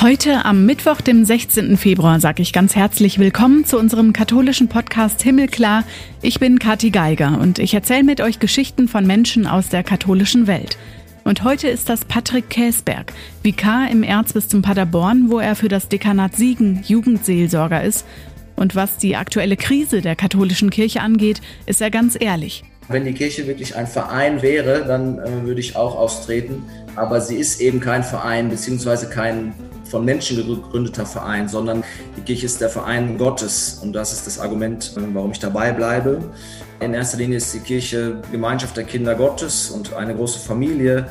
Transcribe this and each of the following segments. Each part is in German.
Heute am Mittwoch, dem 16. Februar, sage ich ganz herzlich willkommen zu unserem katholischen Podcast Himmelklar. Ich bin Kathi Geiger und ich erzähle mit euch Geschichten von Menschen aus der katholischen Welt. Und heute ist das Patrick Käsberg, Vikar im Erzbistum Paderborn, wo er für das Dekanat Siegen Jugendseelsorger ist. Und was die aktuelle Krise der katholischen Kirche angeht, ist er ganz ehrlich. Wenn die Kirche wirklich ein Verein wäre, dann äh, würde ich auch austreten. Aber sie ist eben kein Verein, beziehungsweise kein von Menschen gegründeter Verein, sondern die Kirche ist der Verein Gottes. Und das ist das Argument, äh, warum ich dabei bleibe. In erster Linie ist die Kirche Gemeinschaft der Kinder Gottes und eine große Familie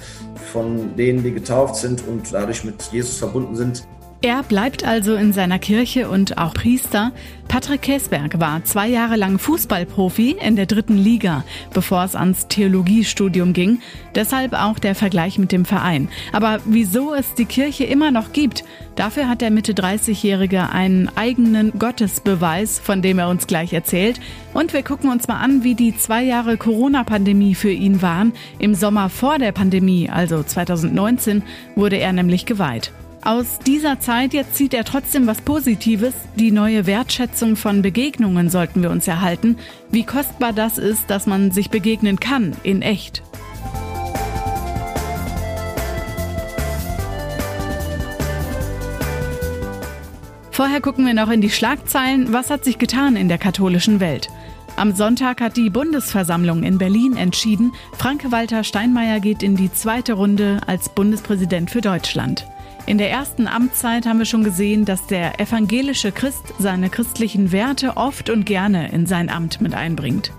von denen, die getauft sind und dadurch mit Jesus verbunden sind. Er bleibt also in seiner Kirche und auch Priester. Patrick Käsberg war zwei Jahre lang Fußballprofi in der dritten Liga, bevor es ans Theologiestudium ging. Deshalb auch der Vergleich mit dem Verein. Aber wieso es die Kirche immer noch gibt, dafür hat der Mitte 30-Jährige einen eigenen Gottesbeweis, von dem er uns gleich erzählt. Und wir gucken uns mal an, wie die zwei Jahre Corona-Pandemie für ihn waren. Im Sommer vor der Pandemie, also 2019, wurde er nämlich geweiht. Aus dieser Zeit jetzt zieht er trotzdem was Positives. Die neue Wertschätzung von Begegnungen sollten wir uns erhalten. Wie kostbar das ist, dass man sich begegnen kann, in echt. Vorher gucken wir noch in die Schlagzeilen. Was hat sich getan in der katholischen Welt? Am Sonntag hat die Bundesversammlung in Berlin entschieden, Franke-Walter Steinmeier geht in die zweite Runde als Bundespräsident für Deutschland. In der ersten Amtszeit haben wir schon gesehen, dass der evangelische Christ seine christlichen Werte oft und gerne in sein Amt mit einbringt.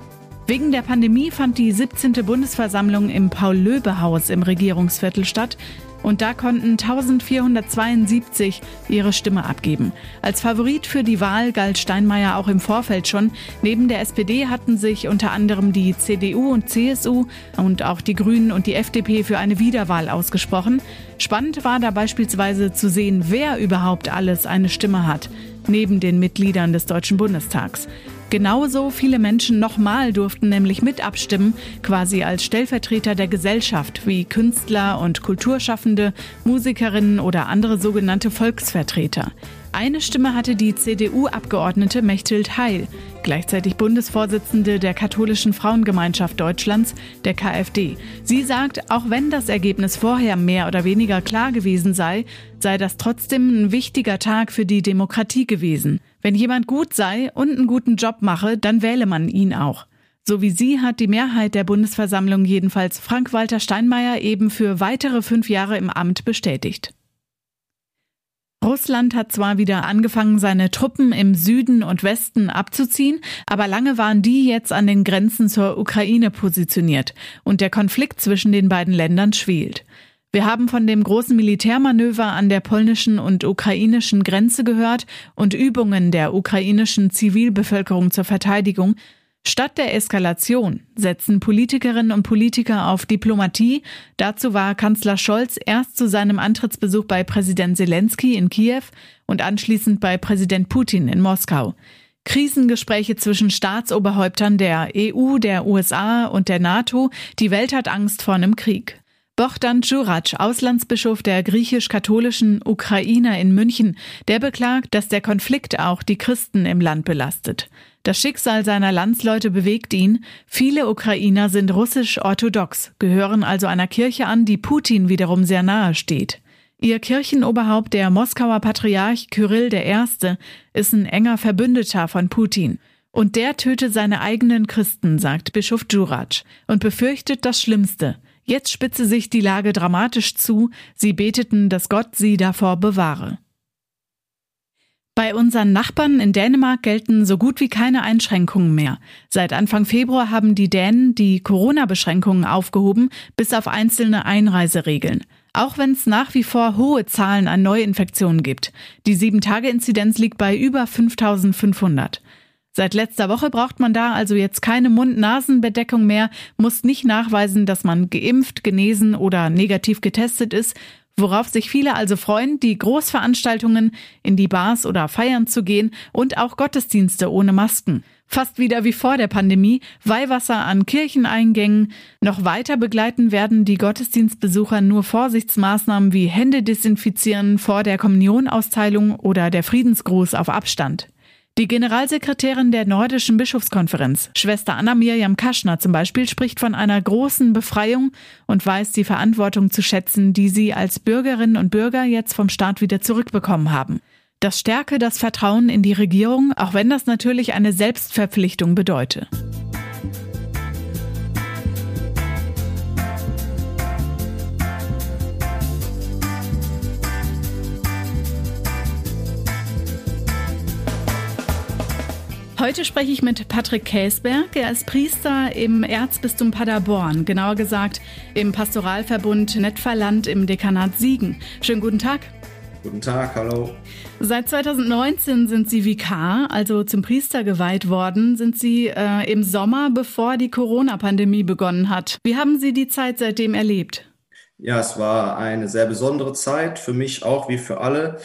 Wegen der Pandemie fand die 17. Bundesversammlung im Paul-Löbe-Haus im Regierungsviertel statt. Und da konnten 1472 ihre Stimme abgeben. Als Favorit für die Wahl galt Steinmeier auch im Vorfeld schon. Neben der SPD hatten sich unter anderem die CDU und CSU und auch die Grünen und die FDP für eine Wiederwahl ausgesprochen. Spannend war da beispielsweise zu sehen, wer überhaupt alles eine Stimme hat, neben den Mitgliedern des Deutschen Bundestags. Genauso viele Menschen nochmal durften nämlich mit abstimmen, quasi als Stellvertreter der Gesellschaft, wie Künstler und Kulturschaffende, Musikerinnen oder andere sogenannte Volksvertreter. Eine Stimme hatte die CDU-Abgeordnete Mechthild Heil, gleichzeitig Bundesvorsitzende der Katholischen Frauengemeinschaft Deutschlands, der KfD. Sie sagt, auch wenn das Ergebnis vorher mehr oder weniger klar gewesen sei, sei das trotzdem ein wichtiger Tag für die Demokratie gewesen. Wenn jemand gut sei und einen guten Job mache, dann wähle man ihn auch. So wie sie hat die Mehrheit der Bundesversammlung jedenfalls Frank-Walter Steinmeier eben für weitere fünf Jahre im Amt bestätigt. Russland hat zwar wieder angefangen, seine Truppen im Süden und Westen abzuziehen, aber lange waren die jetzt an den Grenzen zur Ukraine positioniert und der Konflikt zwischen den beiden Ländern schwelt. Wir haben von dem großen Militärmanöver an der polnischen und ukrainischen Grenze gehört und Übungen der ukrainischen Zivilbevölkerung zur Verteidigung, Statt der Eskalation setzen Politikerinnen und Politiker auf Diplomatie. Dazu war Kanzler Scholz erst zu seinem Antrittsbesuch bei Präsident Zelensky in Kiew und anschließend bei Präsident Putin in Moskau. Krisengespräche zwischen Staatsoberhäuptern der EU, der USA und der NATO. Die Welt hat Angst vor einem Krieg. Bohdan Djurac, Auslandsbischof der griechisch-katholischen Ukrainer in München, der beklagt, dass der Konflikt auch die Christen im Land belastet. Das Schicksal seiner Landsleute bewegt ihn. Viele Ukrainer sind russisch-orthodox, gehören also einer Kirche an, die Putin wiederum sehr nahe steht. Ihr Kirchenoberhaupt, der Moskauer Patriarch Kyrill I., ist ein enger Verbündeter von Putin. Und der töte seine eigenen Christen, sagt Bischof Djurac, und befürchtet das Schlimmste. Jetzt spitze sich die Lage dramatisch zu, sie beteten, dass Gott sie davor bewahre. Bei unseren Nachbarn in Dänemark gelten so gut wie keine Einschränkungen mehr. Seit Anfang Februar haben die Dänen die Corona-Beschränkungen aufgehoben, bis auf einzelne Einreiseregeln. Auch wenn es nach wie vor hohe Zahlen an Neuinfektionen gibt. Die 7-Tage-Inzidenz liegt bei über 5500. Seit letzter Woche braucht man da also jetzt keine Mund-Nasen-Bedeckung mehr, muss nicht nachweisen, dass man geimpft, genesen oder negativ getestet ist. Worauf sich viele also freuen, die Großveranstaltungen, in die Bars oder Feiern zu gehen und auch Gottesdienste ohne Masken. Fast wieder wie vor der Pandemie, Weihwasser an Kircheneingängen. Noch weiter begleiten werden die Gottesdienstbesucher nur Vorsichtsmaßnahmen wie Hände desinfizieren vor der Kommunionausteilung oder der Friedensgruß auf Abstand. Die Generalsekretärin der Nordischen Bischofskonferenz, Schwester Anna Mirjam Kaschner zum Beispiel, spricht von einer großen Befreiung und weiß die Verantwortung zu schätzen, die sie als Bürgerinnen und Bürger jetzt vom Staat wieder zurückbekommen haben. Das stärke das Vertrauen in die Regierung, auch wenn das natürlich eine Selbstverpflichtung bedeute. Heute spreche ich mit Patrick Käsberg. Er ist Priester im Erzbistum Paderborn, genauer gesagt im Pastoralverbund Netferland im Dekanat Siegen. Schönen guten Tag. Guten Tag, hallo. Seit 2019 sind Sie Vikar, also zum Priester geweiht worden. Sind Sie äh, im Sommer, bevor die Corona-Pandemie begonnen hat. Wie haben Sie die Zeit seitdem erlebt? Ja, es war eine sehr besondere Zeit, für mich auch wie für alle.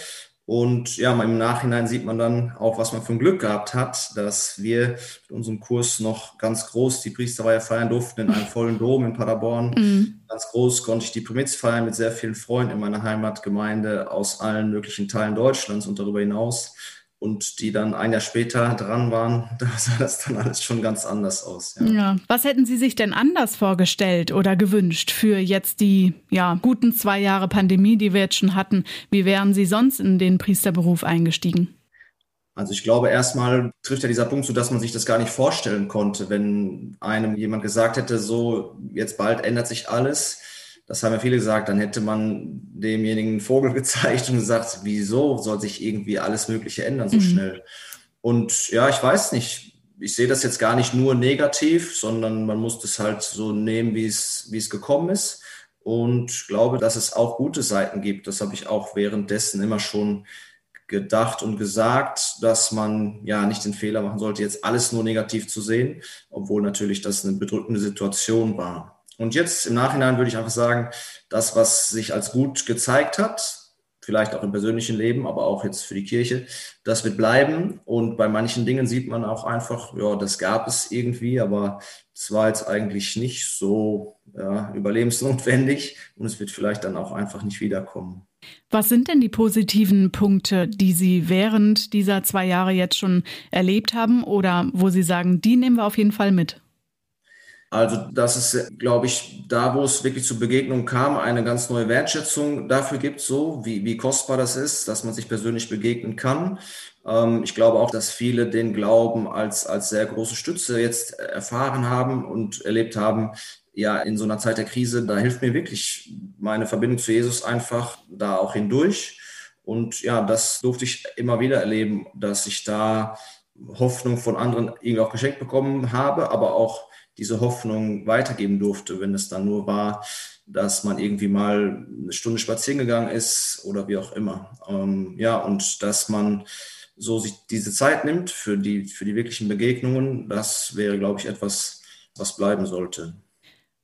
Und ja, im Nachhinein sieht man dann auch, was man für ein Glück gehabt hat, dass wir mit unserem Kurs noch ganz groß die Priesterweihe feiern durften in einem vollen Dom in Paderborn. Mhm. Ganz groß konnte ich die Primitz feiern mit sehr vielen Freunden in meiner Heimatgemeinde aus allen möglichen Teilen Deutschlands und darüber hinaus und die dann ein Jahr später dran waren, da sah das dann alles schon ganz anders aus. Ja. ja. Was hätten Sie sich denn anders vorgestellt oder gewünscht für jetzt die ja, guten zwei Jahre Pandemie, die wir jetzt schon hatten? Wie wären Sie sonst in den Priesterberuf eingestiegen? Also ich glaube, erstmal trifft ja dieser Punkt zu, dass man sich das gar nicht vorstellen konnte, wenn einem jemand gesagt hätte, so jetzt bald ändert sich alles das haben ja viele gesagt, dann hätte man demjenigen einen Vogel gezeigt und gesagt, wieso soll sich irgendwie alles Mögliche ändern so mhm. schnell? Und ja, ich weiß nicht. Ich sehe das jetzt gar nicht nur negativ, sondern man muss das halt so nehmen, wie es, wie es gekommen ist. Und glaube, dass es auch gute Seiten gibt. Das habe ich auch währenddessen immer schon gedacht und gesagt, dass man ja nicht den Fehler machen sollte, jetzt alles nur negativ zu sehen, obwohl natürlich das eine bedrückende Situation war. Und jetzt im Nachhinein würde ich einfach sagen, das, was sich als gut gezeigt hat, vielleicht auch im persönlichen Leben, aber auch jetzt für die Kirche, das wird bleiben. Und bei manchen Dingen sieht man auch einfach, ja, das gab es irgendwie, aber es war jetzt eigentlich nicht so ja, überlebensnotwendig und es wird vielleicht dann auch einfach nicht wiederkommen. Was sind denn die positiven Punkte, die Sie während dieser zwei Jahre jetzt schon erlebt haben oder wo Sie sagen, die nehmen wir auf jeden Fall mit? Also das ist, glaube ich, da, wo es wirklich zu Begegnungen kam, eine ganz neue Wertschätzung dafür gibt, so wie, wie kostbar das ist, dass man sich persönlich begegnen kann. Ähm, ich glaube auch, dass viele den Glauben als, als sehr große Stütze jetzt erfahren haben und erlebt haben, ja, in so einer Zeit der Krise, da hilft mir wirklich meine Verbindung zu Jesus einfach da auch hindurch. Und ja, das durfte ich immer wieder erleben, dass ich da Hoffnung von anderen irgendwie auch geschenkt bekommen habe, aber auch diese Hoffnung weitergeben durfte, wenn es dann nur war, dass man irgendwie mal eine Stunde spazieren gegangen ist oder wie auch immer. Ähm, ja, und dass man so sich diese Zeit nimmt für die, für die wirklichen Begegnungen, das wäre, glaube ich, etwas, was bleiben sollte.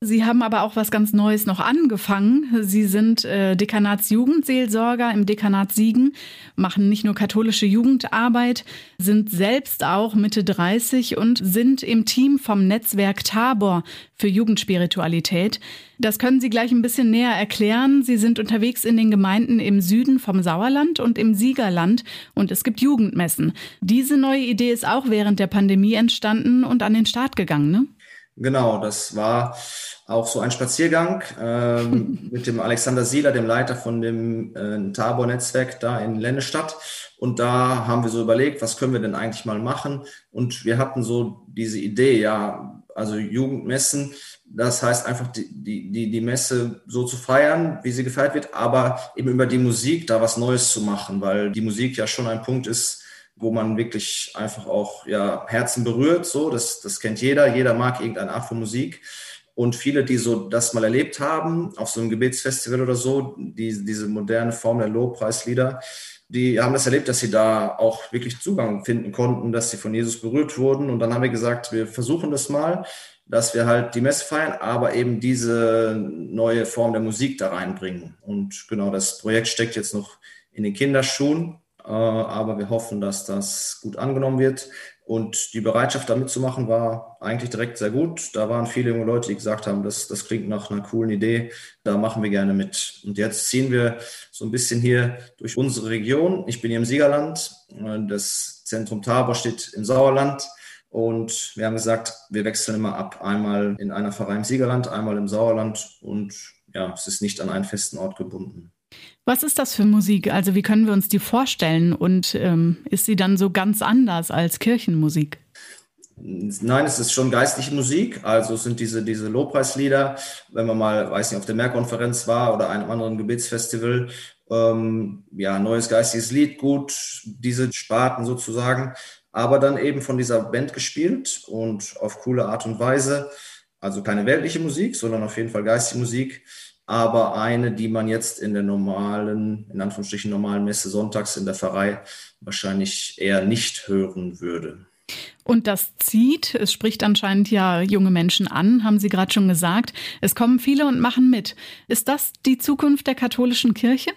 Sie haben aber auch was ganz Neues noch angefangen. Sie sind äh, Dekanatsjugendseelsorger im Dekanat Siegen, machen nicht nur katholische Jugendarbeit, sind selbst auch Mitte 30 und sind im Team vom Netzwerk Tabor für Jugendspiritualität. Das können Sie gleich ein bisschen näher erklären. Sie sind unterwegs in den Gemeinden im Süden vom Sauerland und im Siegerland und es gibt Jugendmessen. Diese neue Idee ist auch während der Pandemie entstanden und an den Start gegangen, ne? Genau, das war auch so ein Spaziergang ähm, mit dem Alexander Sieler, dem Leiter von dem äh, Tabor-Netzwerk da in Lennestadt. Und da haben wir so überlegt, was können wir denn eigentlich mal machen? Und wir hatten so diese Idee, ja, also Jugendmessen, das heißt einfach die, die, die Messe so zu feiern, wie sie gefeiert wird, aber eben über die Musik da was Neues zu machen, weil die Musik ja schon ein Punkt ist, wo man wirklich einfach auch ja, Herzen berührt. So, das, das kennt jeder. Jeder mag irgendeine Art von Musik. Und viele, die so das mal erlebt haben, auf so einem Gebetsfestival oder so, die, diese moderne Form der Lobpreislieder, die haben das erlebt, dass sie da auch wirklich Zugang finden konnten, dass sie von Jesus berührt wurden. Und dann haben wir gesagt, wir versuchen das mal, dass wir halt die Messe feiern, aber eben diese neue Form der Musik da reinbringen. Und genau, das Projekt steckt jetzt noch in den Kinderschuhen, aber wir hoffen, dass das gut angenommen wird. Und die Bereitschaft, da mitzumachen, war eigentlich direkt sehr gut. Da waren viele junge Leute, die gesagt haben, das, das klingt nach einer coolen Idee, da machen wir gerne mit. Und jetzt ziehen wir so ein bisschen hier durch unsere Region. Ich bin hier im Siegerland. Das Zentrum Tabor steht im Sauerland. Und wir haben gesagt, wir wechseln immer ab. Einmal in einer Pfarrei im Siegerland, einmal im Sauerland. Und ja, es ist nicht an einen festen Ort gebunden. Was ist das für Musik? Also wie können wir uns die vorstellen? Und ähm, ist sie dann so ganz anders als Kirchenmusik? Nein, es ist schon geistliche Musik. Also es sind diese, diese Lobpreislieder, wenn man mal, weiß nicht, auf der Mehrkonferenz war oder einem anderen Gebetsfestival, ähm, ja, neues geistiges Lied, gut, diese Sparten sozusagen, aber dann eben von dieser Band gespielt und auf coole Art und Weise. Also keine weltliche Musik, sondern auf jeden Fall geistige Musik aber eine, die man jetzt in der normalen, in Anführungsstrichen normalen Messe sonntags in der Pfarrei wahrscheinlich eher nicht hören würde. Und das zieht, es spricht anscheinend ja junge Menschen an, haben Sie gerade schon gesagt. Es kommen viele und machen mit. Ist das die Zukunft der katholischen Kirche?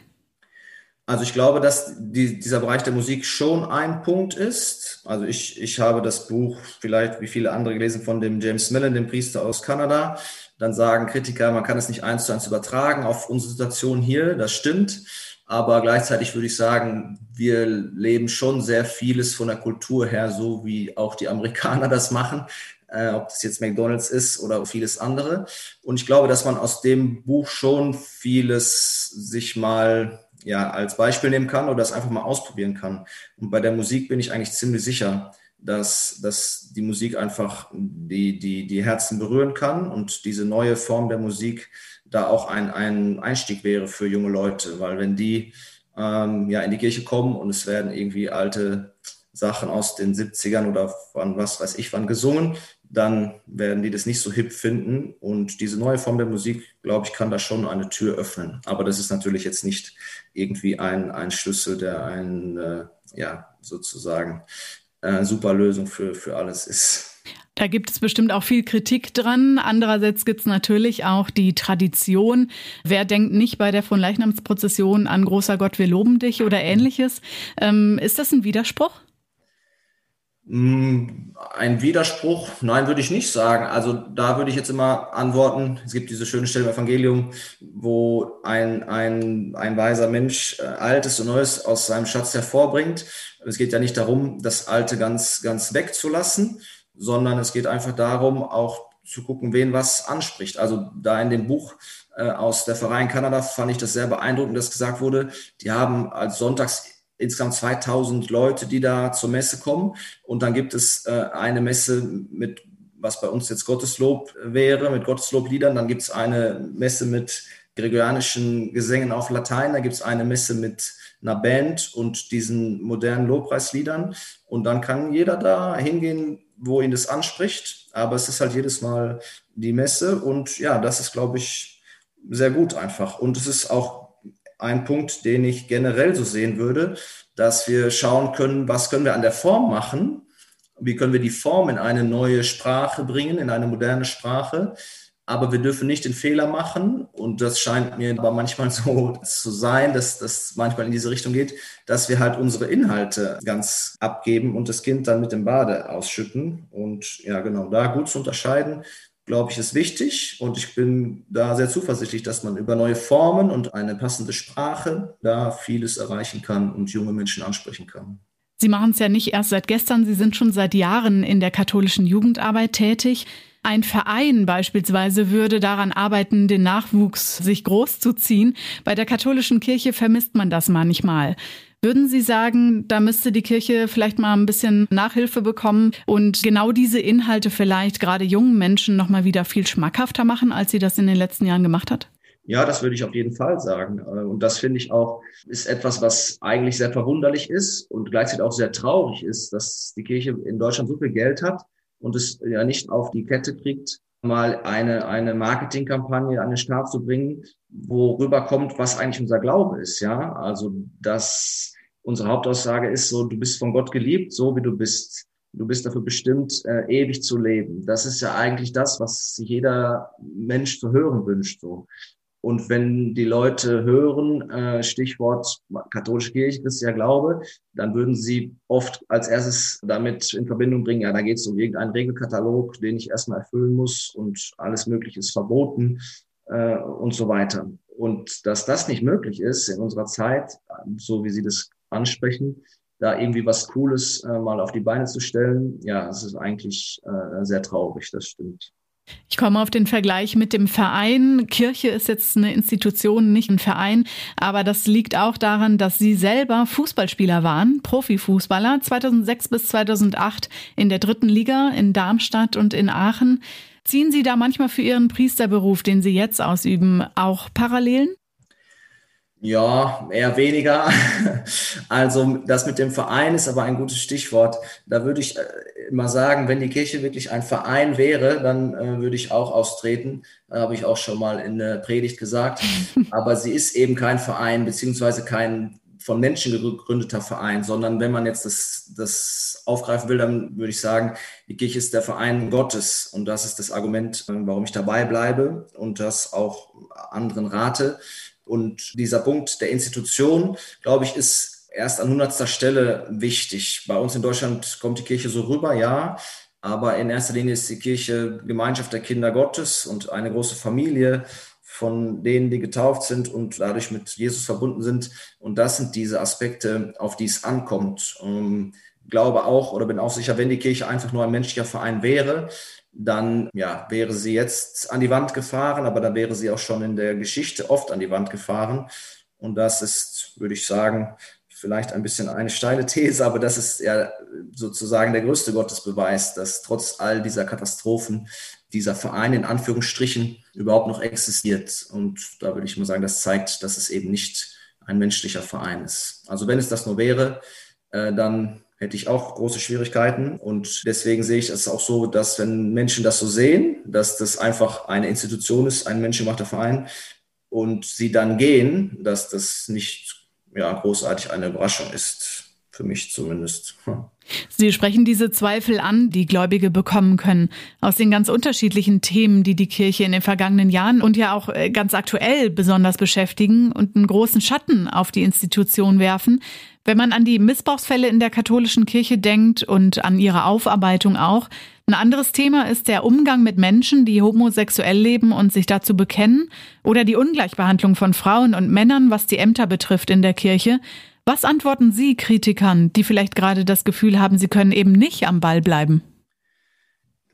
Also ich glaube, dass die, dieser Bereich der Musik schon ein Punkt ist. Also ich, ich habe das Buch vielleicht wie viele andere gelesen von dem James Millen, dem Priester aus Kanada. Dann sagen Kritiker, man kann es nicht eins zu eins übertragen auf unsere Situation hier. Das stimmt. Aber gleichzeitig würde ich sagen, wir leben schon sehr vieles von der Kultur her, so wie auch die Amerikaner das machen, äh, ob das jetzt McDonald's ist oder vieles andere. Und ich glaube, dass man aus dem Buch schon vieles sich mal ja, als Beispiel nehmen kann oder das einfach mal ausprobieren kann. Und bei der Musik bin ich eigentlich ziemlich sicher, dass, dass die Musik einfach die, die, die Herzen berühren kann und diese neue Form der Musik da auch ein, ein Einstieg wäre für junge Leute, weil wenn die ähm, ja in die Kirche kommen und es werden irgendwie alte Sachen aus den 70ern oder wann was weiß ich wann gesungen, dann werden die das nicht so hip finden. Und diese neue Form der Musik, glaube ich, kann da schon eine Tür öffnen. Aber das ist natürlich jetzt nicht irgendwie ein, ein Schlüssel, der ein, äh, ja, sozusagen äh, super Lösung für, für alles ist. Da gibt es bestimmt auch viel Kritik dran. Andererseits gibt es natürlich auch die Tradition. Wer denkt nicht bei der von Leichnamsprozession an großer Gott, wir loben dich oder ähnliches? Ähm, ist das ein Widerspruch? Mm, ein Widerspruch? Nein, würde ich nicht sagen. Also da würde ich jetzt immer antworten, es gibt diese schöne Stelle im Evangelium, wo ein, ein, ein weiser Mensch äh, Altes und Neues aus seinem Schatz hervorbringt es geht ja nicht darum, das Alte ganz, ganz wegzulassen, sondern es geht einfach darum, auch zu gucken, wen was anspricht. Also da in dem Buch äh, aus der Verein Kanada fand ich das sehr beeindruckend, dass gesagt wurde, die haben als Sonntags insgesamt 2000 Leute, die da zur Messe kommen. Und dann gibt es äh, eine Messe mit, was bei uns jetzt Gotteslob wäre, mit Gotteslobliedern. Dann gibt es eine Messe mit gregorianischen Gesängen auf Latein. Da gibt es eine Messe mit einer Band und diesen modernen Lobpreisliedern. Und dann kann jeder da hingehen, wo ihn das anspricht. Aber es ist halt jedes Mal die Messe. Und ja, das ist, glaube ich, sehr gut einfach. Und es ist auch ein Punkt, den ich generell so sehen würde, dass wir schauen können, was können wir an der Form machen? Wie können wir die Form in eine neue Sprache bringen, in eine moderne Sprache? aber wir dürfen nicht den Fehler machen, und das scheint mir aber manchmal so zu sein, dass das manchmal in diese Richtung geht, dass wir halt unsere Inhalte ganz abgeben und das Kind dann mit dem Bade ausschütten. Und ja, genau, da gut zu unterscheiden, glaube ich, ist wichtig. Und ich bin da sehr zuversichtlich, dass man über neue Formen und eine passende Sprache da vieles erreichen kann und junge Menschen ansprechen kann. Sie machen es ja nicht erst seit gestern, Sie sind schon seit Jahren in der katholischen Jugendarbeit tätig. Ein Verein beispielsweise würde daran arbeiten, den Nachwuchs sich großzuziehen. Bei der katholischen Kirche vermisst man das manchmal. Würden Sie sagen, da müsste die Kirche vielleicht mal ein bisschen Nachhilfe bekommen und genau diese Inhalte vielleicht gerade jungen Menschen noch mal wieder viel schmackhafter machen, als sie das in den letzten Jahren gemacht hat? Ja, das würde ich auf jeden Fall sagen. Und das finde ich auch, ist etwas, was eigentlich sehr verwunderlich ist und gleichzeitig auch sehr traurig ist, dass die Kirche in Deutschland so viel Geld hat und es ja nicht auf die Kette kriegt, mal eine, eine Marketingkampagne an den Start zu bringen, worüber kommt, was eigentlich unser Glaube ist, ja. Also, dass unsere Hauptaussage ist so, du bist von Gott geliebt, so wie du bist. Du bist dafür bestimmt, äh, ewig zu leben. Das ist ja eigentlich das, was jeder Mensch zu hören wünscht. So. Und wenn die Leute hören, äh, Stichwort katholische Kirche, christlicher Glaube, dann würden sie oft als erstes damit in Verbindung bringen, ja, da geht es um irgendeinen Regelkatalog, den ich erstmal erfüllen muss und alles Mögliche ist verboten äh, und so weiter. Und dass das nicht möglich ist in unserer Zeit, so wie Sie das ansprechen, da irgendwie was Cooles äh, mal auf die Beine zu stellen, ja, es ist eigentlich äh, sehr traurig, das stimmt. Ich komme auf den Vergleich mit dem Verein. Kirche ist jetzt eine Institution, nicht ein Verein. Aber das liegt auch daran, dass Sie selber Fußballspieler waren, Profifußballer, 2006 bis 2008 in der dritten Liga in Darmstadt und in Aachen. Ziehen Sie da manchmal für Ihren Priesterberuf, den Sie jetzt ausüben, auch Parallelen? Ja, eher weniger. Also das mit dem Verein ist aber ein gutes Stichwort. Da würde ich äh, mal sagen, wenn die Kirche wirklich ein Verein wäre, dann äh, würde ich auch austreten. Da habe ich auch schon mal in der Predigt gesagt. Aber sie ist eben kein Verein, beziehungsweise kein von Menschen gegründeter Verein, sondern wenn man jetzt das, das aufgreifen will, dann würde ich sagen, die Kirche ist der Verein Gottes. Und das ist das Argument, äh, warum ich dabei bleibe und das auch anderen rate und dieser Punkt der Institution, glaube ich, ist erst an hundertster Stelle wichtig. Bei uns in Deutschland kommt die Kirche so rüber, ja. Aber in erster Linie ist die Kirche Gemeinschaft der Kinder Gottes und eine große Familie von denen, die getauft sind und dadurch mit Jesus verbunden sind. Und das sind diese Aspekte, auf die es ankommt. Ich ähm, glaube auch oder bin auch sicher, wenn die Kirche einfach nur ein menschlicher Verein wäre, dann ja, wäre sie jetzt an die Wand gefahren, aber dann wäre sie auch schon in der Geschichte oft an die Wand gefahren. Und das ist, würde ich sagen, vielleicht ein bisschen eine steile These, aber das ist ja sozusagen der größte Gottesbeweis, dass trotz all dieser Katastrophen dieser Verein in Anführungsstrichen überhaupt noch existiert. Und da würde ich mal sagen, das zeigt, dass es eben nicht ein menschlicher Verein ist. Also wenn es das nur wäre, äh, dann hätte ich auch große Schwierigkeiten. Und deswegen sehe ich es auch so, dass wenn Menschen das so sehen, dass das einfach eine Institution ist, ein menschengemachter Verein, und sie dann gehen, dass das nicht ja, großartig eine Überraschung ist. Für mich zumindest. Sie sprechen diese Zweifel an, die Gläubige bekommen können, aus den ganz unterschiedlichen Themen, die die Kirche in den vergangenen Jahren und ja auch äh, ganz aktuell besonders beschäftigen und einen großen Schatten auf die Institution werfen. Wenn man an die Missbrauchsfälle in der katholischen Kirche denkt und an ihre Aufarbeitung auch, ein anderes Thema ist der Umgang mit Menschen, die homosexuell leben und sich dazu bekennen, oder die Ungleichbehandlung von Frauen und Männern, was die Ämter betrifft in der Kirche. Was antworten Sie Kritikern, die vielleicht gerade das Gefühl haben, sie können eben nicht am Ball bleiben?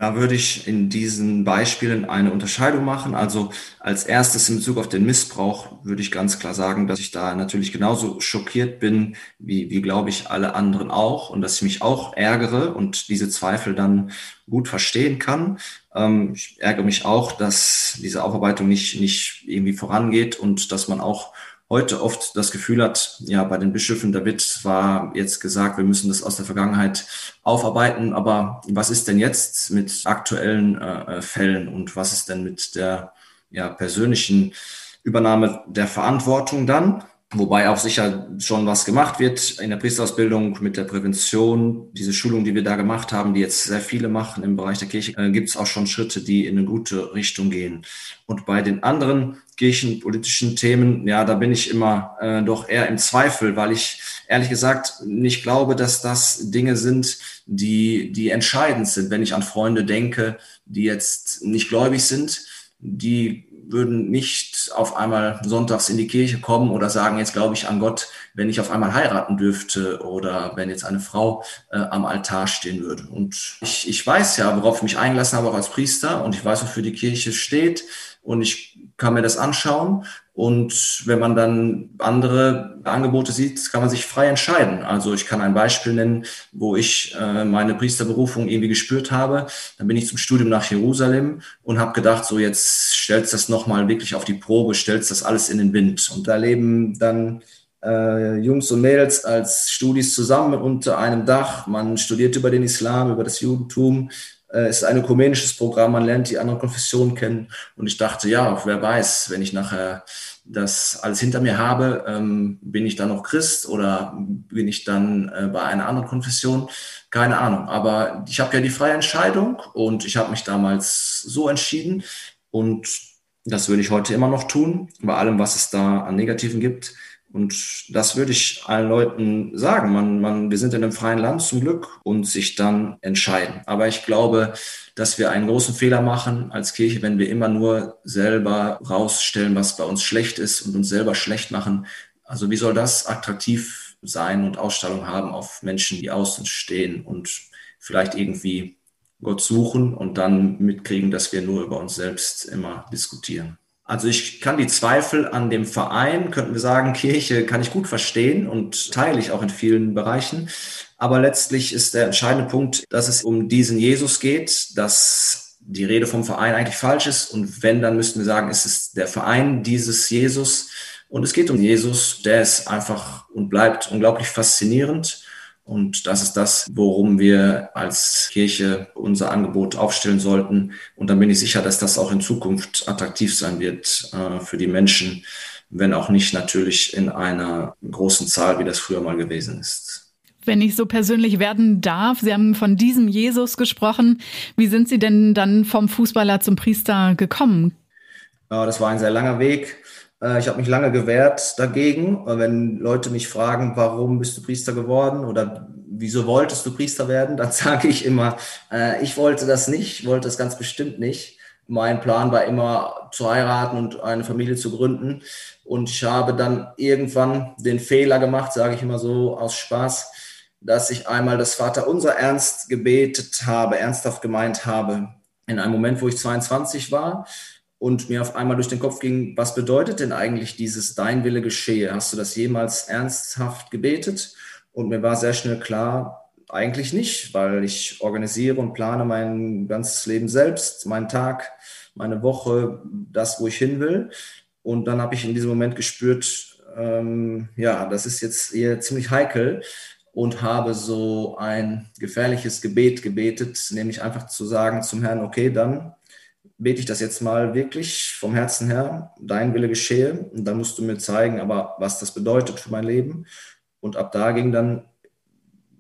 Da würde ich in diesen Beispielen eine Unterscheidung machen. Also als erstes in Bezug auf den Missbrauch würde ich ganz klar sagen, dass ich da natürlich genauso schockiert bin, wie, wie glaube ich alle anderen auch und dass ich mich auch ärgere und diese Zweifel dann gut verstehen kann. Ähm, ich ärgere mich auch, dass diese Aufarbeitung nicht, nicht irgendwie vorangeht und dass man auch heute oft das Gefühl hat, ja, bei den Bischöfen, da wird zwar jetzt gesagt, wir müssen das aus der Vergangenheit aufarbeiten, aber was ist denn jetzt mit aktuellen äh, Fällen und was ist denn mit der ja, persönlichen Übernahme der Verantwortung dann? Wobei auch sicher schon was gemacht wird in der Priesterausbildung mit der Prävention. Diese Schulung, die wir da gemacht haben, die jetzt sehr viele machen im Bereich der Kirche, äh, gibt es auch schon Schritte, die in eine gute Richtung gehen. Und bei den anderen kirchenpolitischen Themen, ja, da bin ich immer äh, doch eher im Zweifel, weil ich ehrlich gesagt nicht glaube, dass das Dinge sind, die, die entscheidend sind. Wenn ich an Freunde denke, die jetzt nicht gläubig sind, die würden nicht auf einmal sonntags in die Kirche kommen oder sagen, jetzt glaube ich an Gott, wenn ich auf einmal heiraten dürfte oder wenn jetzt eine Frau äh, am Altar stehen würde. Und ich, ich weiß ja, worauf ich mich eingelassen habe, auch als Priester, und ich weiß, wofür die Kirche steht. Und ich kann mir das anschauen. Und wenn man dann andere Angebote sieht, kann man sich frei entscheiden. Also ich kann ein Beispiel nennen, wo ich äh, meine Priesterberufung irgendwie gespürt habe. Dann bin ich zum Studium nach Jerusalem und habe gedacht, so jetzt stellst das nochmal wirklich auf die Probe, stellst das alles in den Wind. Und da leben dann äh, Jungs und Mädels als Studis zusammen unter einem Dach. Man studiert über den Islam, über das Judentum, es ist ein ökumenisches Programm, man lernt die anderen Konfessionen kennen. Und ich dachte, ja, wer weiß, wenn ich nachher das alles hinter mir habe, ähm, bin ich dann noch Christ oder bin ich dann äh, bei einer anderen Konfession? Keine Ahnung. Aber ich habe ja die freie Entscheidung und ich habe mich damals so entschieden und das würde ich heute immer noch tun, bei allem, was es da an Negativen gibt. Und das würde ich allen Leuten sagen. Man, man, wir sind in einem freien Land zum Glück und sich dann entscheiden. Aber ich glaube, dass wir einen großen Fehler machen als Kirche, wenn wir immer nur selber rausstellen, was bei uns schlecht ist und uns selber schlecht machen. Also wie soll das attraktiv sein und Ausstrahlung haben auf Menschen, die außen stehen und vielleicht irgendwie Gott suchen und dann mitkriegen, dass wir nur über uns selbst immer diskutieren. Also ich kann die Zweifel an dem Verein, könnten wir sagen, Kirche kann ich gut verstehen und teile ich auch in vielen Bereichen. Aber letztlich ist der entscheidende Punkt, dass es um diesen Jesus geht, dass die Rede vom Verein eigentlich falsch ist. Und wenn, dann müssten wir sagen, es ist der Verein dieses Jesus. Und es geht um Jesus, der ist einfach und bleibt unglaublich faszinierend. Und das ist das, worum wir als Kirche unser Angebot aufstellen sollten. Und dann bin ich sicher, dass das auch in Zukunft attraktiv sein wird äh, für die Menschen, wenn auch nicht natürlich in einer großen Zahl, wie das früher mal gewesen ist. Wenn ich so persönlich werden darf, Sie haben von diesem Jesus gesprochen. Wie sind Sie denn dann vom Fußballer zum Priester gekommen? Ja, das war ein sehr langer Weg. Äh, ich habe mich lange gewehrt dagegen. Wenn Leute mich fragen, warum bist du Priester geworden oder wieso wolltest du Priester werden, dann sage ich immer, äh, ich wollte das nicht, wollte das ganz bestimmt nicht. Mein Plan war immer zu heiraten und eine Familie zu gründen. Und ich habe dann irgendwann den Fehler gemacht, sage ich immer so aus Spaß, dass ich einmal das Vaterunser ernst gebetet habe, ernsthaft gemeint habe. In einem Moment, wo ich 22 war und mir auf einmal durch den Kopf ging, was bedeutet denn eigentlich dieses Dein Wille geschehe? Hast du das jemals ernsthaft gebetet? Und mir war sehr schnell klar, eigentlich nicht, weil ich organisiere und plane mein ganzes Leben selbst, meinen Tag, meine Woche, das, wo ich hin will. Und dann habe ich in diesem Moment gespürt, ähm, ja, das ist jetzt eher ziemlich heikel und habe so ein gefährliches Gebet gebetet, nämlich einfach zu sagen zum Herrn, okay, dann bete ich das jetzt mal wirklich vom Herzen her, dein Wille geschehe. Und dann musst du mir zeigen, aber was das bedeutet für mein Leben. Und ab da ging dann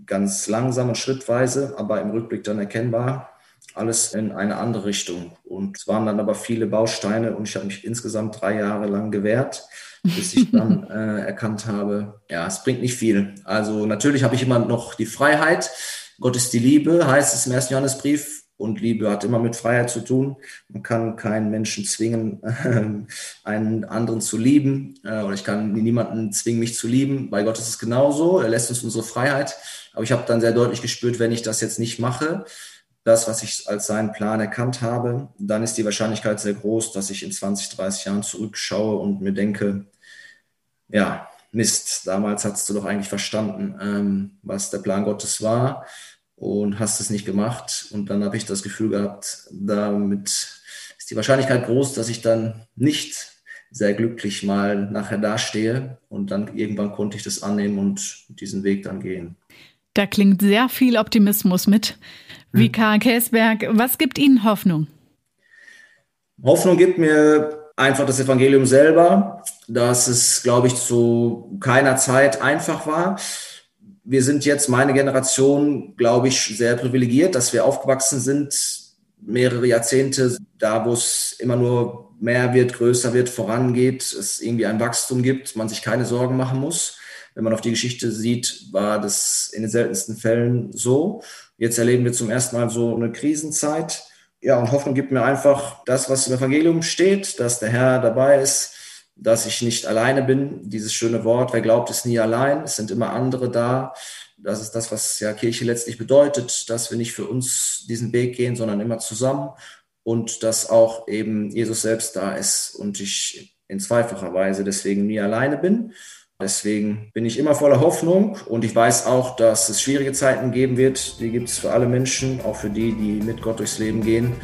ganz langsam und schrittweise, aber im Rückblick dann erkennbar, alles in eine andere Richtung. Und es waren dann aber viele Bausteine und ich habe mich insgesamt drei Jahre lang gewehrt, bis ich dann äh, erkannt habe, ja, es bringt nicht viel. Also natürlich habe ich immer noch die Freiheit. Gott ist die Liebe, heißt es im ersten Johannesbrief. Und Liebe hat immer mit Freiheit zu tun. Man kann keinen Menschen zwingen, einen anderen zu lieben. Äh, oder ich kann niemanden zwingen, mich zu lieben. Bei Gott ist es genauso. Er lässt uns unsere Freiheit. Aber ich habe dann sehr deutlich gespürt, wenn ich das jetzt nicht mache, das, was ich als seinen Plan erkannt habe, dann ist die Wahrscheinlichkeit sehr groß, dass ich in 20, 30 Jahren zurückschaue und mir denke, ja, Mist, damals hast du doch eigentlich verstanden, ähm, was der Plan Gottes war und hast es nicht gemacht. Und dann habe ich das Gefühl gehabt, damit ist die Wahrscheinlichkeit groß, dass ich dann nicht sehr glücklich mal nachher dastehe. Und dann irgendwann konnte ich das annehmen und diesen Weg dann gehen. Da klingt sehr viel Optimismus mit. Wie Karl Käsberg, was gibt Ihnen Hoffnung? Hoffnung gibt mir einfach das Evangelium selber, dass es, glaube ich, zu keiner Zeit einfach war wir sind jetzt, meine Generation, glaube ich, sehr privilegiert, dass wir aufgewachsen sind, mehrere Jahrzehnte, da wo es immer nur mehr wird, größer wird, vorangeht, es irgendwie ein Wachstum gibt, man sich keine Sorgen machen muss. Wenn man auf die Geschichte sieht, war das in den seltensten Fällen so. Jetzt erleben wir zum ersten Mal so eine Krisenzeit. Ja, und Hoffnung gibt mir einfach das, was im Evangelium steht, dass der Herr dabei ist, dass ich nicht alleine bin. Dieses schöne Wort, wer glaubt, ist nie allein. Es sind immer andere da. Das ist das, was ja Kirche letztlich bedeutet, dass wir nicht für uns diesen Weg gehen, sondern immer zusammen und dass auch eben Jesus selbst da ist und ich in zweifacher Weise deswegen nie alleine bin. Deswegen bin ich immer voller Hoffnung und ich weiß auch, dass es schwierige Zeiten geben wird. Die gibt es für alle Menschen, auch für die, die mit Gott durchs Leben gehen.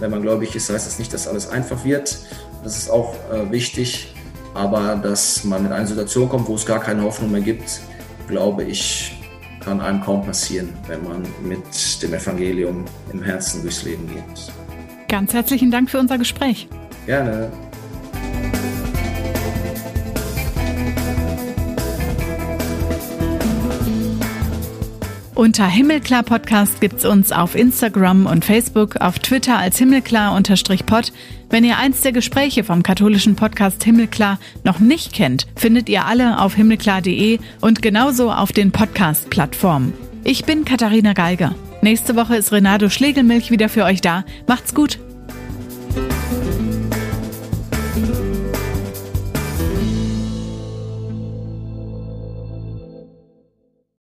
Wenn man gläubig ist, heißt das nicht, dass alles einfach wird. Das ist auch äh, wichtig. Aber dass man in eine Situation kommt, wo es gar keine Hoffnung mehr gibt, glaube ich, kann einem kaum passieren, wenn man mit dem Evangelium im Herzen durchs Leben geht. Ganz herzlichen Dank für unser Gespräch. Gerne. Unter Himmelklar Podcast gibt es uns auf Instagram und Facebook, auf Twitter als Himmelklar-Pod wenn ihr eins der Gespräche vom katholischen Podcast Himmelklar noch nicht kennt, findet ihr alle auf himmelklar.de und genauso auf den Podcast-Plattformen. Ich bin Katharina Geiger. Nächste Woche ist Renato Schlegelmilch wieder für euch da. Macht's gut!